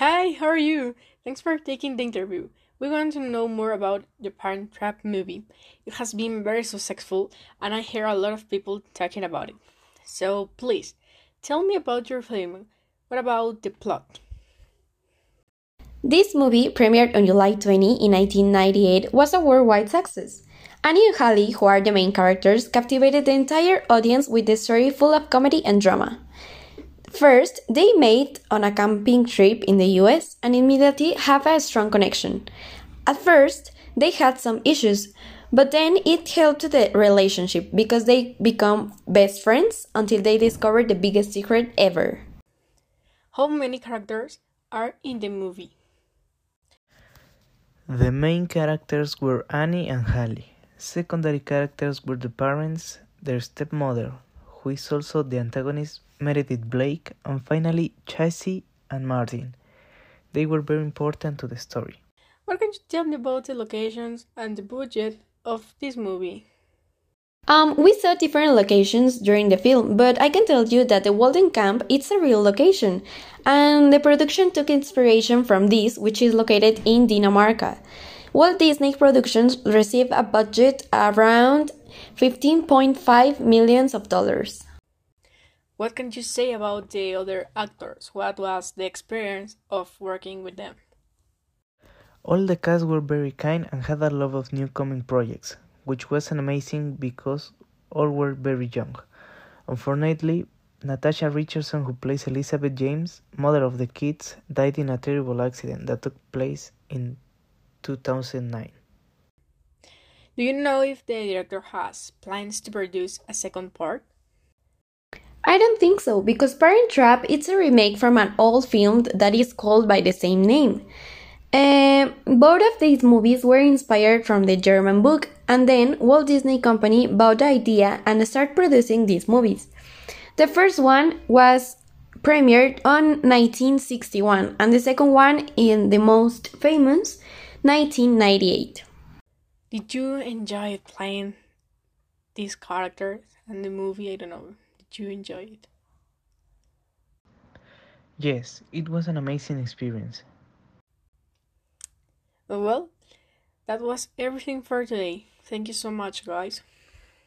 Hi, how are you? Thanks for taking the interview. We want to know more about the Parent Trap movie. It has been very successful, and I hear a lot of people talking about it. So please, tell me about your film. What about the plot? This movie, premiered on July 20 in 1998, was a worldwide success. Annie and Hallie, who are the main characters, captivated the entire audience with the story full of comedy and drama. First, they met on a camping trip in the US and immediately have a strong connection. At first, they had some issues, but then it helped the relationship because they become best friends until they discover the biggest secret ever. How many characters are in the movie? The main characters were Annie and Hallie. Secondary characters were the parents, their stepmother, who is also the antagonist, Meredith Blake, and finally Chessy and Martin. They were very important to the story. What can you tell me about the locations and the budget of this movie? Um, we saw different locations during the film, but I can tell you that the Walden Camp is a real location, and the production took inspiration from this, which is located in Dinamarca. Walt Disney Productions received a budget around 15.5 millions of dollars. What can you say about the other actors? What was the experience of working with them? All the cast were very kind and had a love of new coming projects, which was amazing because all were very young. Unfortunately, Natasha Richardson, who plays Elizabeth James, mother of the kids, died in a terrible accident that took place in 2009. Do you know if the director has plans to produce a second part? I don't think so, because Parent Trap is a remake from an old film that is called by the same name. Uh, both of these movies were inspired from the German book, and then Walt Disney Company bought the idea and started producing these movies. The first one was premiered on 1961, and the second one, in the most famous, 1998. Did you enjoy playing these characters and the movie? I don't know. Did you enjoy it? Yes, it was an amazing experience. Well, that was everything for today. Thank you so much, guys.